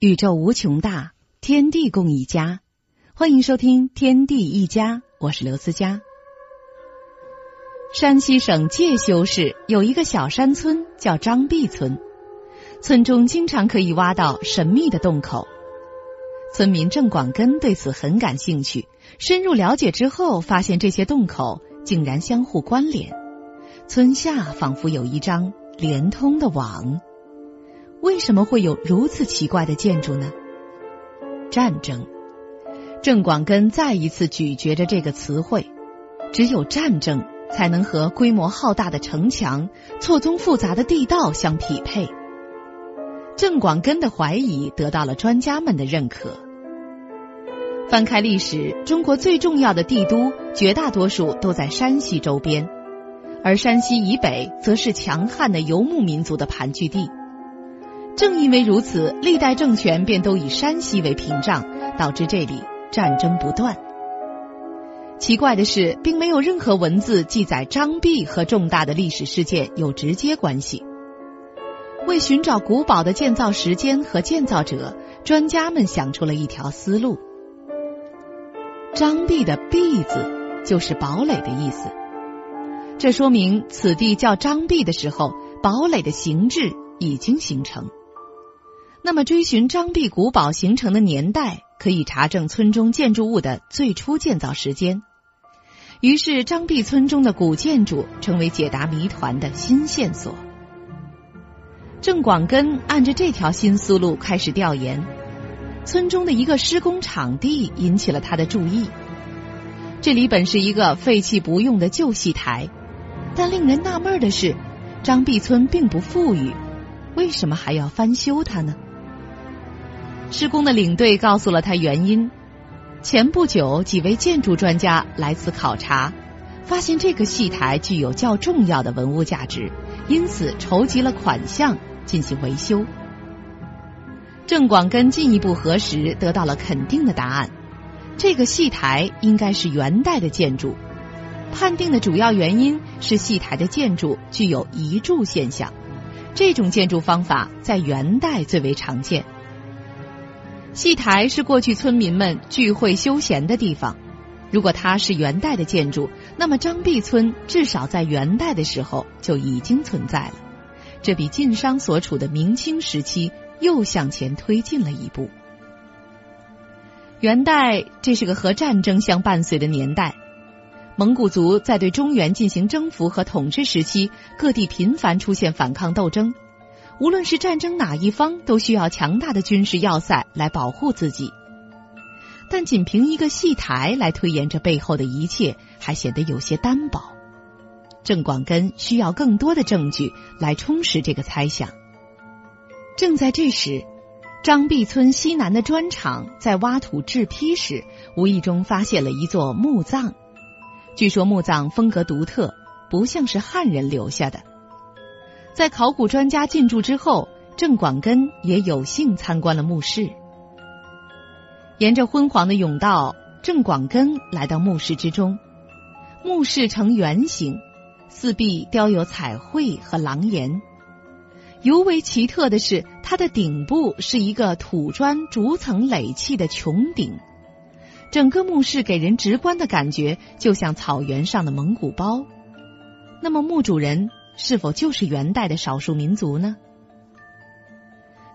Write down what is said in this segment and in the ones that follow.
宇宙无穷大，天地共一家。欢迎收听《天地一家》，我是刘思佳。山西省介休市有一个小山村，叫张壁村。村中经常可以挖到神秘的洞口。村民郑广根对此很感兴趣，深入了解之后，发现这些洞口竟然相互关联，村下仿佛有一张连通的网。为什么会有如此奇怪的建筑呢？战争。郑广根再一次咀嚼着这个词汇，只有战争才能和规模浩大的城墙、错综复杂的地道相匹配。郑广根的怀疑得到了专家们的认可。翻开历史，中国最重要的帝都绝大多数都在山西周边，而山西以北则是强悍的游牧民族的盘踞地。正因为如此，历代政权便都以山西为屏障，导致这里战争不断。奇怪的是，并没有任何文字记载张壁和重大的历史事件有直接关系。为寻找古堡的建造时间和建造者，专家们想出了一条思路：张壁的“壁”字就是堡垒的意思。这说明此地叫张壁的时候，堡垒的形制已经形成。那么，追寻张壁古堡形成的年代，可以查证村中建筑物的最初建造时间。于是，张壁村中的古建筑成为解答谜团的新线索。郑广根按着这条新思路开始调研，村中的一个施工场地引起了他的注意。这里本是一个废弃不用的旧戏台，但令人纳闷的是，张壁村并不富裕，为什么还要翻修它呢？施工的领队告诉了他原因。前不久，几位建筑专家来此考察，发现这个戏台具有较重要的文物价值，因此筹集了款项进行维修。郑广根进一步核实，得到了肯定的答案：这个戏台应该是元代的建筑。判定的主要原因是戏台的建筑具有移柱现象，这种建筑方法在元代最为常见。戏台是过去村民们聚会休闲的地方。如果它是元代的建筑，那么张壁村至少在元代的时候就已经存在了。这比晋商所处的明清时期又向前推进了一步。元代这是个和战争相伴随的年代，蒙古族在对中原进行征服和统治时期，各地频繁出现反抗斗争。无论是战争哪一方，都需要强大的军事要塞来保护自己。但仅凭一个戏台来推演这背后的一切，还显得有些单薄。郑广根需要更多的证据来充实这个猜想。正在这时，张壁村西南的砖厂在挖土制坯时，无意中发现了一座墓葬。据说墓葬风格独特，不像是汉人留下的。在考古专家进驻之后，郑广根也有幸参观了墓室。沿着昏黄的甬道，郑广根来到墓室之中。墓室呈圆形，四壁雕有彩绘和廊檐。尤为奇特的是，它的顶部是一个土砖逐层垒砌的穹顶。整个墓室给人直观的感觉，就像草原上的蒙古包。那么，墓主人？是否就是元代的少数民族呢？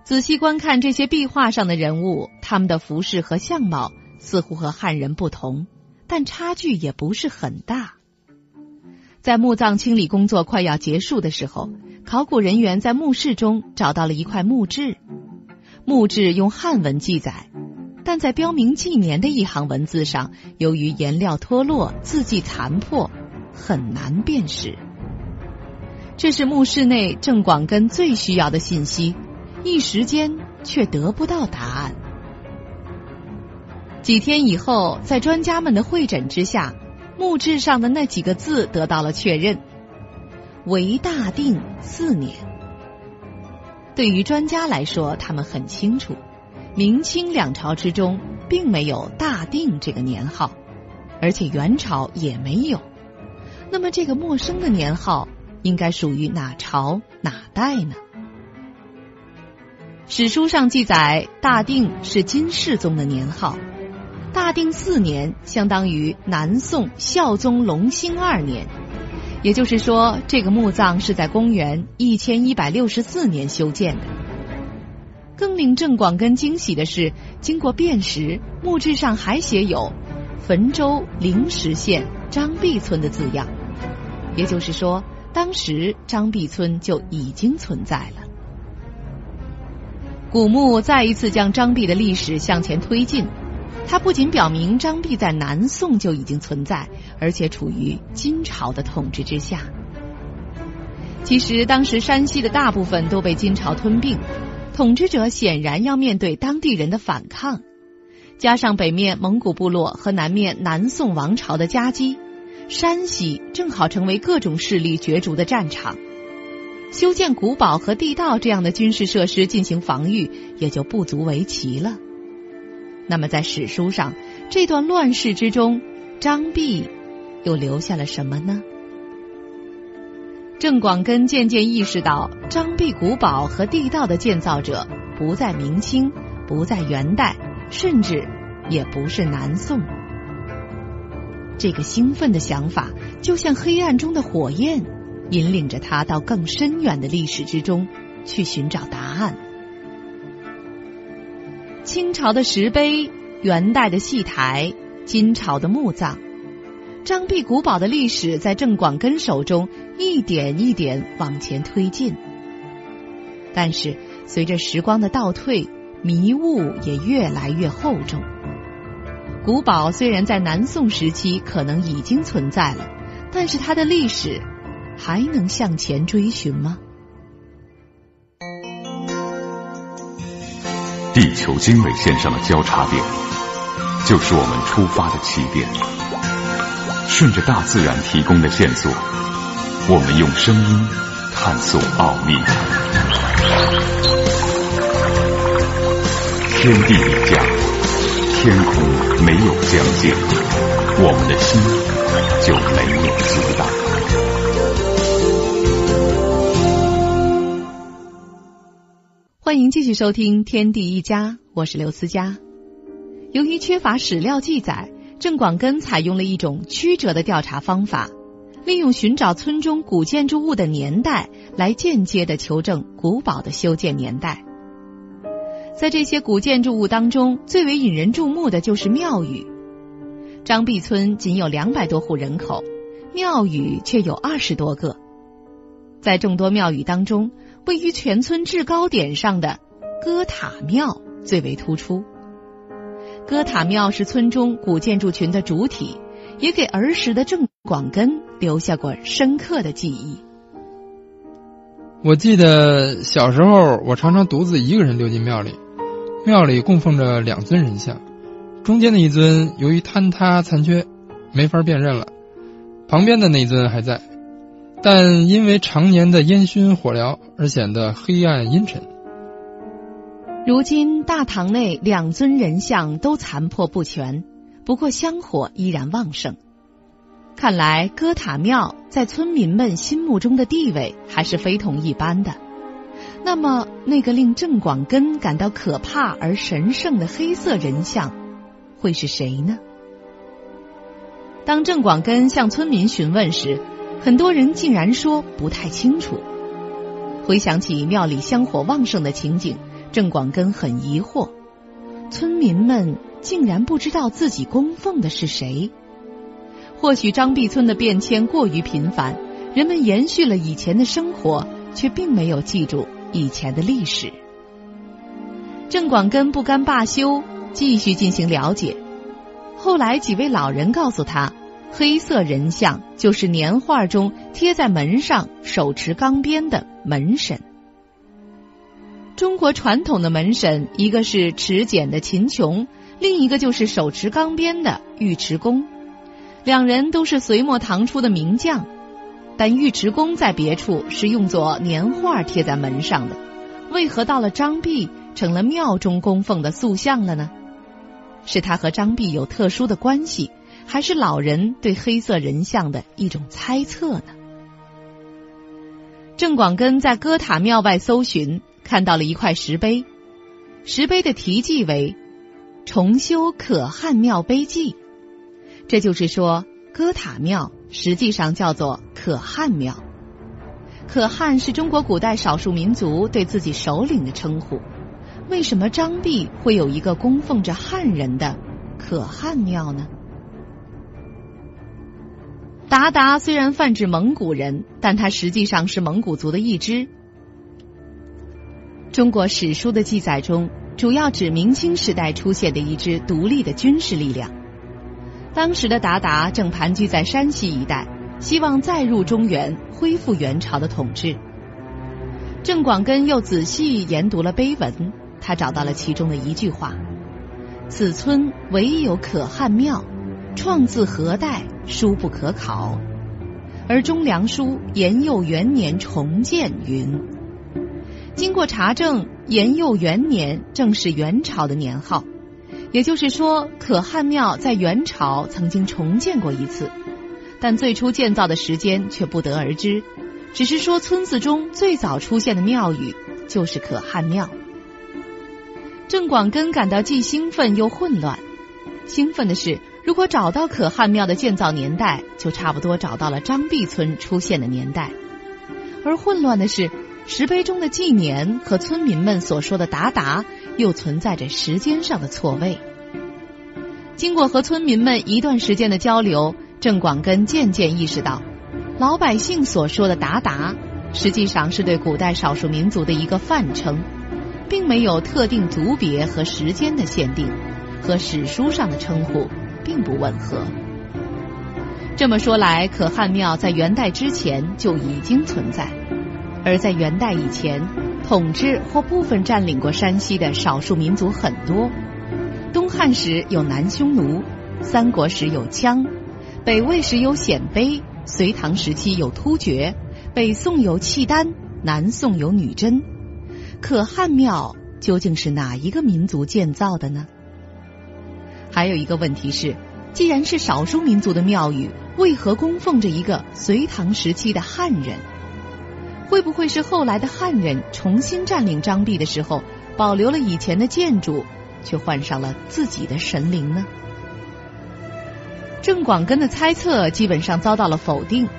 仔细观看这些壁画上的人物，他们的服饰和相貌似乎和汉人不同，但差距也不是很大。在墓葬清理工作快要结束的时候，考古人员在墓室中找到了一块墓志。墓志用汉文记载，但在标明纪年的一行文字上，由于颜料脱落、字迹残破，很难辨识。这是墓室内郑广根最需要的信息，一时间却得不到答案。几天以后，在专家们的会诊之下，墓志上的那几个字得到了确认：“为大定四年。”对于专家来说，他们很清楚，明清两朝之中并没有“大定”这个年号，而且元朝也没有。那么，这个陌生的年号？应该属于哪朝哪代呢？史书上记载，大定是金世宗的年号。大定四年相当于南宋孝宗隆兴二年，也就是说，这个墓葬是在公元一千一百六十四年修建的。更令郑广根惊喜的是，经过辨识，墓志上还写有“汾州灵石县张壁村”的字样，也就是说，当时张壁村就已经存在了。古墓再一次将张壁的历史向前推进。它不仅表明张壁在南宋就已经存在，而且处于金朝的统治之下。其实当时山西的大部分都被金朝吞并，统治者显然要面对当地人的反抗，加上北面蒙古部落和南面南宋王朝的夹击，山西正好成为各种势力角逐的战场。修建古堡和地道这样的军事设施进行防御，也就不足为奇了。那么，在史书上这段乱世之中，张弼又留下了什么呢？郑广根渐渐意识到，张弼古堡和地道的建造者不在明清，不在元代，甚至也不是南宋。这个兴奋的想法，就像黑暗中的火焰，引领着他到更深远的历史之中去寻找答案。清朝的石碑，元代的戏台，金朝的墓葬，张壁古堡的历史在郑广根手中一点一点往前推进。但是随着时光的倒退，迷雾也越来越厚重。古堡虽然在南宋时期可能已经存在了，但是它的历史还能向前追寻吗？地球经纬线上的交叉点，就是我们出发的起点。顺着大自然提供的线索，我们用声音探索奥秘。天地一家，天空没有疆界，我们的心就没有阻挡。欢迎继续收听《天地一家》，我是刘思佳。由于缺乏史料记载，郑广根采用了一种曲折的调查方法，利用寻找村中古建筑物的年代，来间接的求证古堡的修建年代。在这些古建筑物当中，最为引人注目的就是庙宇。张壁村仅有两百多户人口，庙宇却有二十多个。在众多庙宇当中，位于全村制高点上的歌塔庙最为突出。歌塔庙是村中古建筑群的主体，也给儿时的郑广根留下过深刻的记忆。我记得小时候，我常常独自一个人溜进庙里。庙里供奉着两尊人像，中间的一尊由于坍塌残缺，没法辨认了；旁边的那尊还在。但因为常年的烟熏火燎而显得黑暗阴沉。如今大堂内两尊人像都残破不全，不过香火依然旺盛。看来歌塔庙在村民们心目中的地位还是非同一般的。那么，那个令郑广根感到可怕而神圣的黑色人像，会是谁呢？当郑广根向村民询问时，很多人竟然说不太清楚。回想起庙里香火旺盛的情景，郑广根很疑惑：村民们竟然不知道自己供奉的是谁？或许张壁村的变迁过于频繁，人们延续了以前的生活，却并没有记住以前的历史。郑广根不甘罢休，继续进行了解。后来几位老人告诉他。黑色人像就是年画中贴在门上手持钢鞭的门神。中国传统的门神，一个是持简的秦琼，另一个就是手持钢鞭的尉迟恭。两人都是隋末唐初的名将，但尉迟恭在别处是用作年画贴在门上的，为何到了张壁成了庙中供奉的塑像了呢？是他和张壁有特殊的关系？还是老人对黑色人像的一种猜测呢？郑广根在哥塔庙外搜寻，看到了一块石碑，石碑的题记为“重修可汗庙碑记”，这就是说，哥塔庙实际上叫做可汗庙。可汗是中国古代少数民族对自己首领的称呼。为什么张弼会有一个供奉着汉人的可汗庙呢？鞑靼虽然泛指蒙古人，但它实际上是蒙古族的一支。中国史书的记载中，主要指明清时代出现的一支独立的军事力量。当时的鞑靼正盘踞在山西一带，希望再入中原，恢复元朝的统治。郑广根又仔细研读了碑文，他找到了其中的一句话：“此村唯有可汗庙，创自何代，殊不可考。”而中梁书延佑元年重建云。经过查证，延佑元年正是元朝的年号，也就是说，可汗庙在元朝曾经重建过一次，但最初建造的时间却不得而知，只是说村子中最早出现的庙宇就是可汗庙。郑广根感到既兴奋又混乱。兴奋的是，如果找到可汗庙的建造年代，就差不多找到了张壁村出现的年代；而混乱的是。石碑中的纪年和村民们所说的“达达”又存在着时间上的错位。经过和村民们一段时间的交流，郑广根渐渐意识到，老百姓所说的“达达”实际上是对古代少数民族的一个泛称，并没有特定族别和时间的限定，和史书上的称呼并不吻合。这么说来，可汗庙在元代之前就已经存在。而在元代以前，统治或部分占领过山西的少数民族很多。东汉时有南匈奴，三国时有羌，北魏时有鲜卑，隋唐时期有突厥，北宋有契丹，南宋有女真。可汉庙究竟是哪一个民族建造的呢？还有一个问题是，既然是少数民族的庙宇，为何供奉着一个隋唐时期的汉人？会不会是后来的汉人重新占领张壁的时候，保留了以前的建筑，却换上了自己的神灵呢？郑广根的猜测基本上遭到了否定，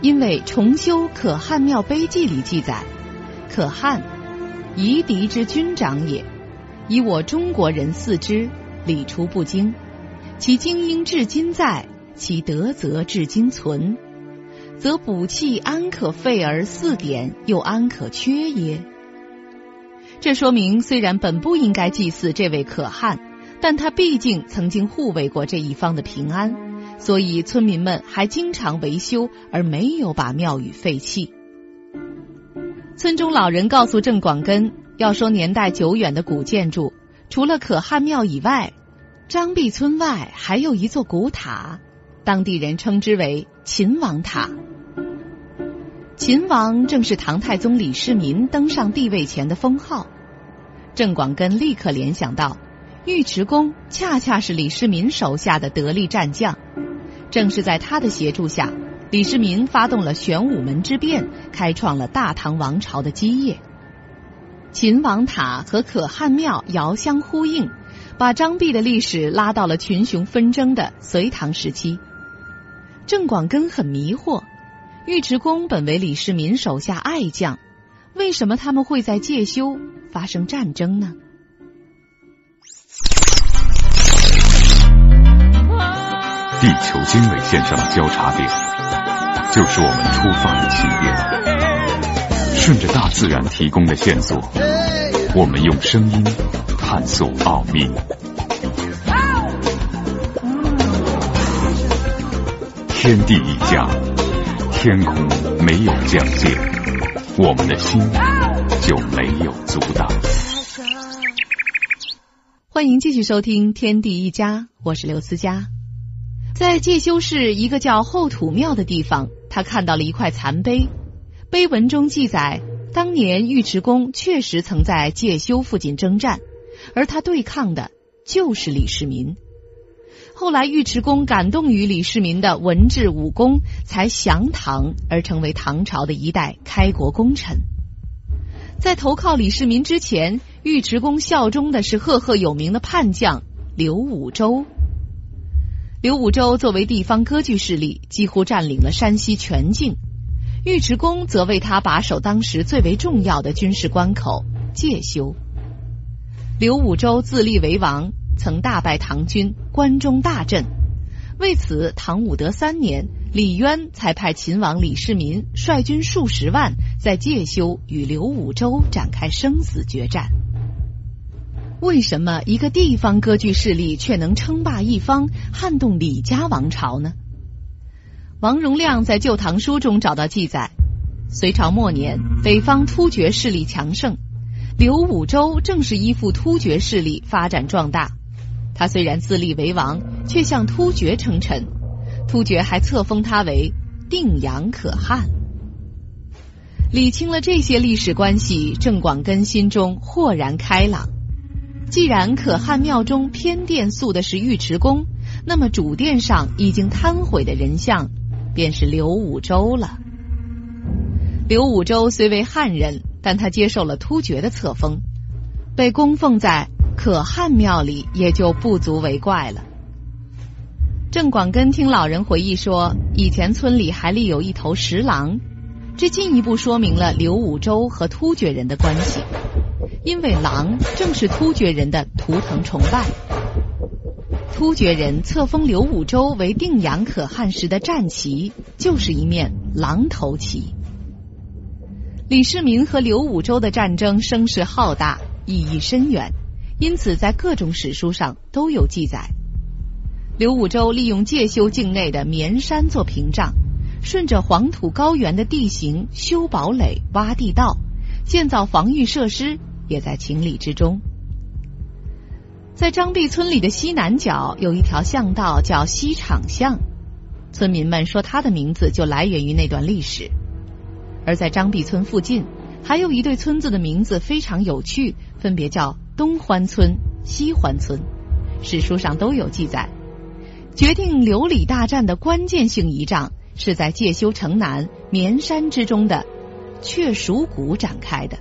因为《重修可汗庙碑记》里记载，可汗，夷狄之军长也，以我中国人四之，礼出不惊，其精英至今在，其德泽至今存。则补气安可废而四点，又安可缺耶？这说明，虽然本不应该祭祀这位可汗，但他毕竟曾经护卫过这一方的平安，所以村民们还经常维修，而没有把庙宇废弃。村中老人告诉郑广根，要说年代久远的古建筑，除了可汗庙以外，张壁村外还有一座古塔。当地人称之为秦王塔。秦王正是唐太宗李世民登上帝位前的封号。郑广根立刻联想到，尉迟恭恰恰是李世民手下的得力战将。正是在他的协助下，李世民发动了玄武门之变，开创了大唐王朝的基业。秦王塔和可汗庙遥相呼应，把张弼的历史拉到了群雄纷争的隋唐时期。郑广根很迷惑，尉迟恭本为李世民手下爱将，为什么他们会在介休发生战争呢？地球经纬线上的交叉点，就是我们出发的起点。顺着大自然提供的线索，我们用声音探索奥秘。天地一家，天空没有疆界，我们的心就没有阻挡。欢迎继续收听《天地一家》，我是刘思佳。在介休市一个叫后土庙的地方，他看到了一块残碑，碑文中记载，当年尉迟恭确实曾在介休附近征战，而他对抗的就是李世民。后来，尉迟恭感动于李世民的文治武功，才降唐而成为唐朝的一代开国功臣。在投靠李世民之前，尉迟恭效忠的是赫赫有名的叛将刘武周。刘武周作为地方割据势力，几乎占领了山西全境。尉迟恭则为他把守当时最为重要的军事关口介休。刘武周自立为王，曾大败唐军，关中大震。为此，唐武德三年，李渊才派秦王李世民率军数十万在介休与刘武周展开生死决战。为什么一个地方割据势力却能称霸一方，撼动李家王朝呢？王荣亮在《旧唐书》中找到记载：隋朝末年，北方突厥势力强盛，刘武周正是依附突厥势力发展壮大。他虽然自立为王，却向突厥称臣，突厥还册封他为定阳可汗。理清了这些历史关系，郑广根心中豁然开朗。既然可汗庙中偏殿塑的是尉迟恭，那么主殿上已经瘫毁的人像，便是刘武周了。刘武周虽为汉人，但他接受了突厥的册封，被供奉在。可汗庙里也就不足为怪了。郑广根听老人回忆说，以前村里还立有一头石狼，这进一步说明了刘武周和突厥人的关系，因为狼正是突厥人的图腾崇拜。突厥人册封刘武周为定阳可汗时的战旗，就是一面狼头旗。李世民和刘武周的战争声势浩大，意义深远。因此，在各种史书上都有记载。刘武周利用介休境内的绵山做屏障，顺着黄土高原的地形修堡垒、挖地道，建造防御设施，也在情理之中。在张壁村里的西南角有一条巷道，叫西厂巷，村民们说它的名字就来源于那段历史。而在张壁村附近，还有一对村子的名字非常有趣，分别叫。东欢村、西欢村，史书上都有记载。决定刘李大战的关键性仪仗，是在介休城南绵山之中的雀蜀谷展开的。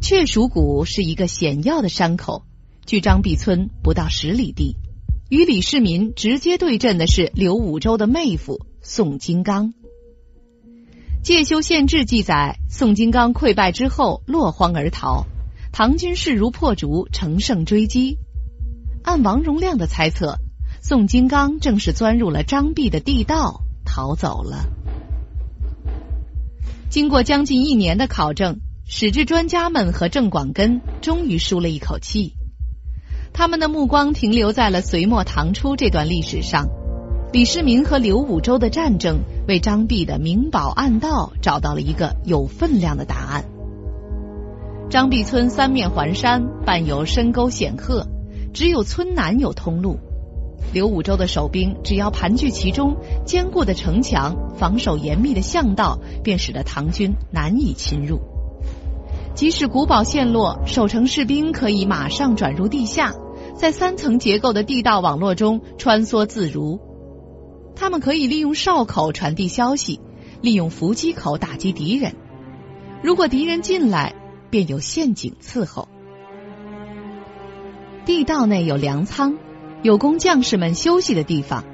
雀蜀谷是一个险要的山口，距张壁村不到十里地。与李世民直接对阵的是刘武周的妹夫宋金刚。介休县志记载，宋金刚溃败之后落荒而逃。唐军势如破竹，乘胜追击。按王荣亮的猜测，宋金刚正是钻入了张壁的地道逃走了。经过将近一年的考证，史志专家们和郑广根终于舒了一口气。他们的目光停留在了隋末唐初这段历史上，李世民和刘武周的战争，为张壁的明宝暗道找到了一个有分量的答案。张壁村三面环山，伴有深沟险壑，只有村南有通路。刘武周的守兵只要盘踞其中，坚固的城墙、防守严密的巷道，便使得唐军难以侵入。即使古堡陷落，守城士兵可以马上转入地下，在三层结构的地道网络中穿梭自如。他们可以利用哨口传递消息，利用伏击口打击敌人。如果敌人进来，便有陷阱伺候。地道内有粮仓，有供将士们休息的地方。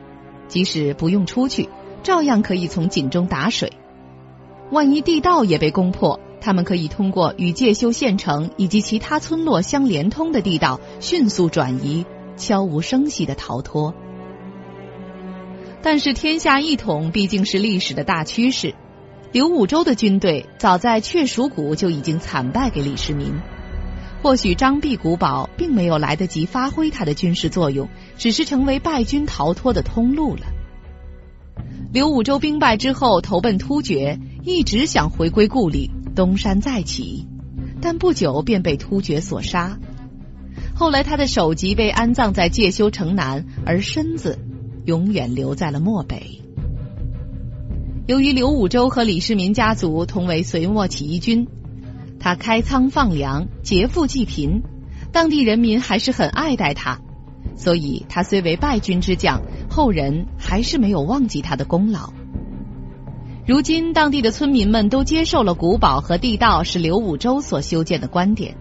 即使不用出去，照样可以从井中打水。万一地道也被攻破，他们可以通过与介休县城以及其他村落相连通的地道迅速转移，悄无声息的逃脱。但是天下一统毕竟是历史的大趋势。刘武周的军队早在雀蜀谷就已经惨败给李世民，或许张壁古堡并没有来得及发挥它的军事作用，只是成为败军逃脱的通路了。刘武周兵败之后投奔突厥，一直想回归故里，东山再起，但不久便被突厥所杀。后来他的首级被安葬在介休城南，而身子永远留在了漠北。由于刘武周和李世民家族同为隋末起义军，他开仓放粮，劫富济贫，当地人民还是很爱戴他，所以他虽为败军之将，后人还是没有忘记他的功劳。如今，当地的村民们都接受了古堡和地道是刘武周所修建的观点，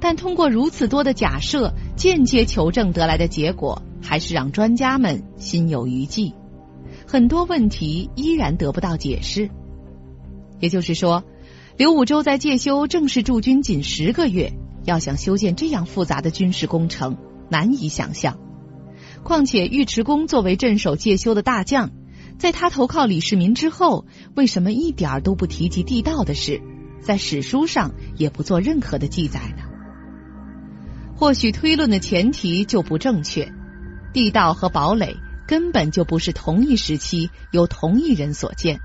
但通过如此多的假设，间接求证得来的结果，还是让专家们心有余悸。很多问题依然得不到解释。也就是说，刘武周在介休正式驻军仅十个月，要想修建这样复杂的军事工程，难以想象。况且尉迟恭作为镇守介休的大将，在他投靠李世民之后，为什么一点都不提及地道的事，在史书上也不做任何的记载呢？或许推论的前提就不正确，地道和堡垒根本就不是同一时期由同一人所建，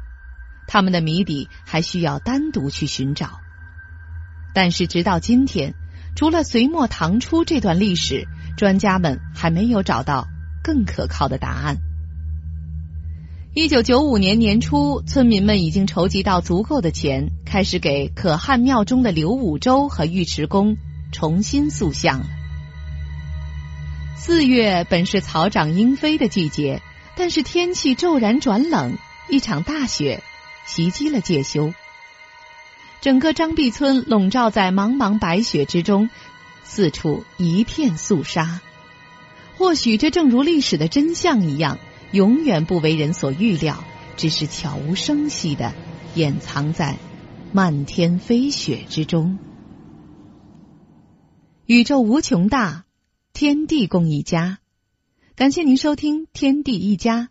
他们的谜底还需要单独去寻找。但是直到今天，除了隋末唐初这段历史，专家们还没有找到更可靠的答案。一九九五年年初，村民们已经筹集到足够的钱，开始给可汗庙中的刘武周和尉迟恭。重新塑像了。四月本是草长莺飞的季节，但是天气骤然转冷，一场大雪袭击了介休。整个张壁村笼罩在茫茫白雪之中，四处一片肃杀。或许这正如历史的真相一样，永远不为人所预料，只是悄无声息的掩藏在漫天飞雪之中。宇宙无穷大，天地共一家。感谢您收听《天地一家》，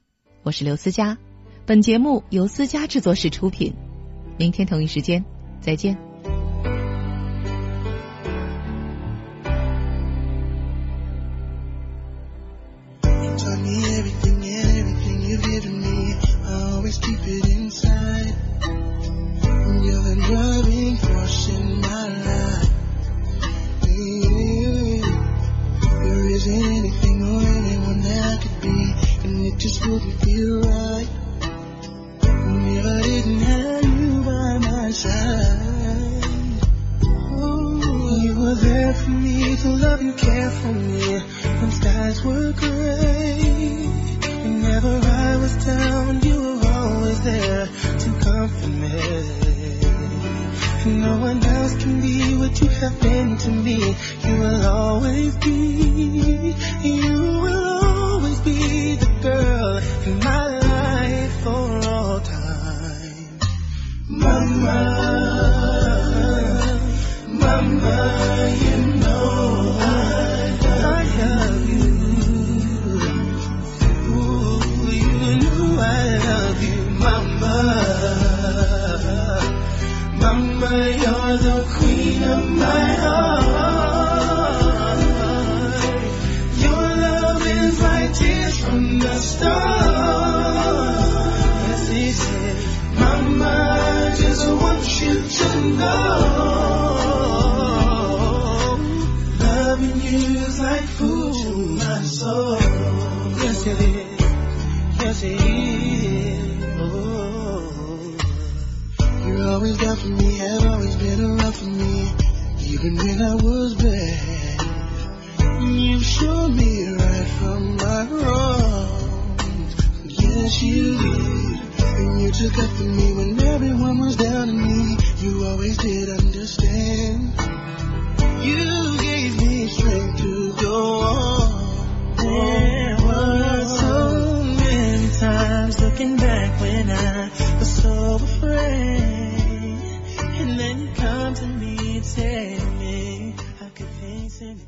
我是刘思佳。本节目由思佳制作室出品。明天同一时间再见。just wouldn't feel right If I didn't have you by my side oh, You were there for me, to love you care for me When skies were gray Whenever I was down, you were always there to comfort me no one else can be what you have been to me. You will always be. loving you is like food to my soul. Yes it is, yes it is. You're always there for me, have always been around for me, even when I was bad. You showed me right from my wrongs. Yes you did. And you took up for me when everyone was down on me. You always did understand. You gave me strength to go on. There were so many times looking back when I was so afraid. And then you come to me and tell me I could face anything.